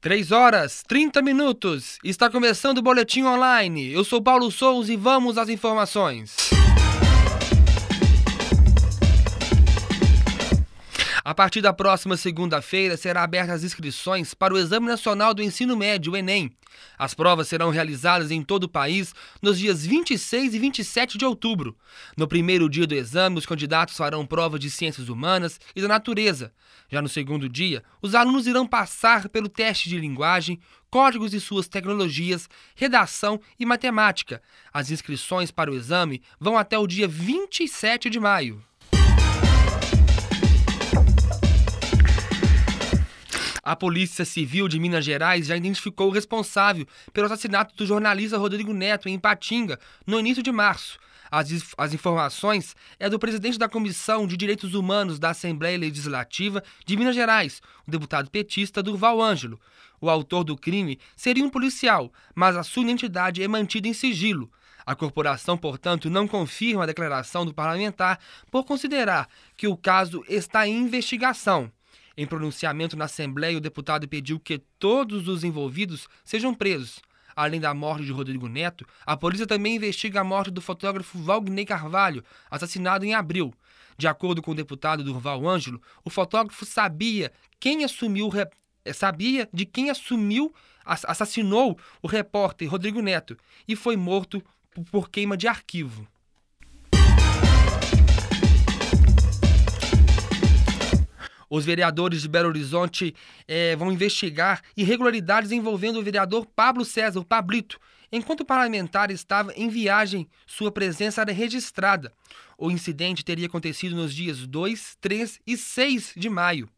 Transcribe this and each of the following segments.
3 horas 30 minutos. Está começando o boletim online. Eu sou Paulo Souza e vamos às informações. A partir da próxima segunda-feira será abertas as inscrições para o Exame Nacional do Ensino Médio, o ENEM. As provas serão realizadas em todo o país nos dias 26 e 27 de outubro. No primeiro dia do exame, os candidatos farão prova de ciências humanas e da natureza. Já no segundo dia, os alunos irão passar pelo teste de linguagem, códigos e suas tecnologias, redação e matemática. As inscrições para o exame vão até o dia 27 de maio. A Polícia Civil de Minas Gerais já identificou o responsável pelo assassinato do jornalista Rodrigo Neto em Patinga no início de março. As, as, informações é do presidente da Comissão de Direitos Humanos da Assembleia Legislativa de Minas Gerais, o deputado petista Durval Ângelo. O autor do crime seria um policial, mas a sua identidade é mantida em sigilo. A corporação, portanto, não confirma a declaração do parlamentar por considerar que o caso está em investigação. Em pronunciamento na Assembleia, o deputado pediu que todos os envolvidos sejam presos. Além da morte de Rodrigo Neto, a polícia também investiga a morte do fotógrafo Valgnei Carvalho, assassinado em abril. De acordo com o deputado Durval Ângelo, o fotógrafo sabia quem assumiu sabia de quem assumiu assassinou o repórter Rodrigo Neto e foi morto por queima de arquivo. Os vereadores de Belo Horizonte é, vão investigar irregularidades envolvendo o vereador Pablo César, Pablito. Enquanto o parlamentar estava em viagem, sua presença era registrada. O incidente teria acontecido nos dias 2, 3 e 6 de maio.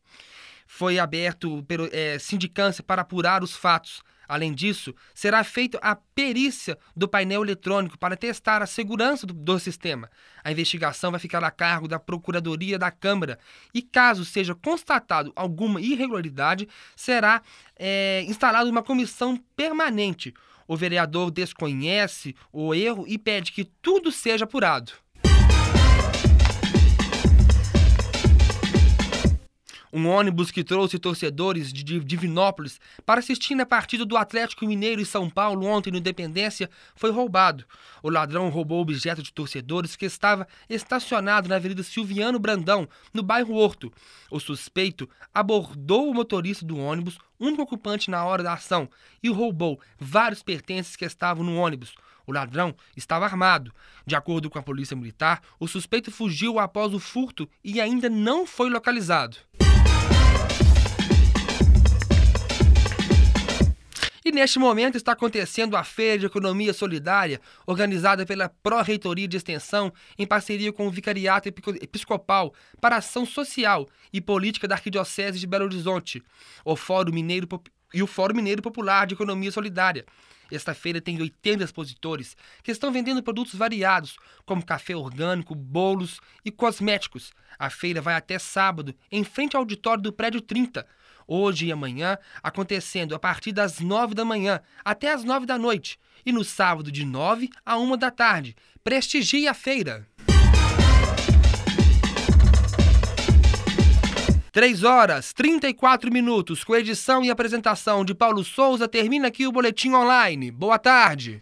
Foi aberto pelo, é, sindicância para apurar os fatos. Além disso, será feita a perícia do painel eletrônico para testar a segurança do, do, sistema. A investigação vai ficar a cargo da Procuradoria da Câmara e, caso seja constatado alguma irregularidade, será é, instalada uma comissão permanente. O vereador desconhece o erro e pede que tudo seja apurado. Um ônibus que trouxe torcedores de Divinópolis para assistir na partida do Atlético Mineiro e São Paulo ontem no Independência foi roubado. O ladrão roubou objeto de torcedores que estava estacionado na Avenida Silviano Brandão, no bairro Horto. O suspeito abordou o motorista do ônibus, único ocupante na hora da ação, e roubou vários pertences que estavam no ônibus. O ladrão estava armado. De acordo com a polícia militar, o suspeito fugiu após o furto e ainda não foi localizado. E neste momento está acontecendo a Feira de Economia Solidária, organizada pela Pró-Reitoria de Extensão, em parceria com o Vicariato Episcopal para Ação Social e Política da Arquidiocese de Belo Horizonte, o Fórum Mineiro e o Fórum Mineiro Popular de Economia Solidária. Esta feira tem 80 expositores que estão vendendo produtos variados, como café orgânico, bolos e cosméticos. A feira vai até sábado, em frente ao auditório do Prédio 30, hoje e amanhã, acontecendo a partir das 9 da manhã até as 9 da noite, e no sábado de 9 a 1 da tarde. Prestigie a feira! 3 horas 34 minutos, com edição e apresentação de Paulo Souza, termina aqui o Boletim Online. Boa tarde!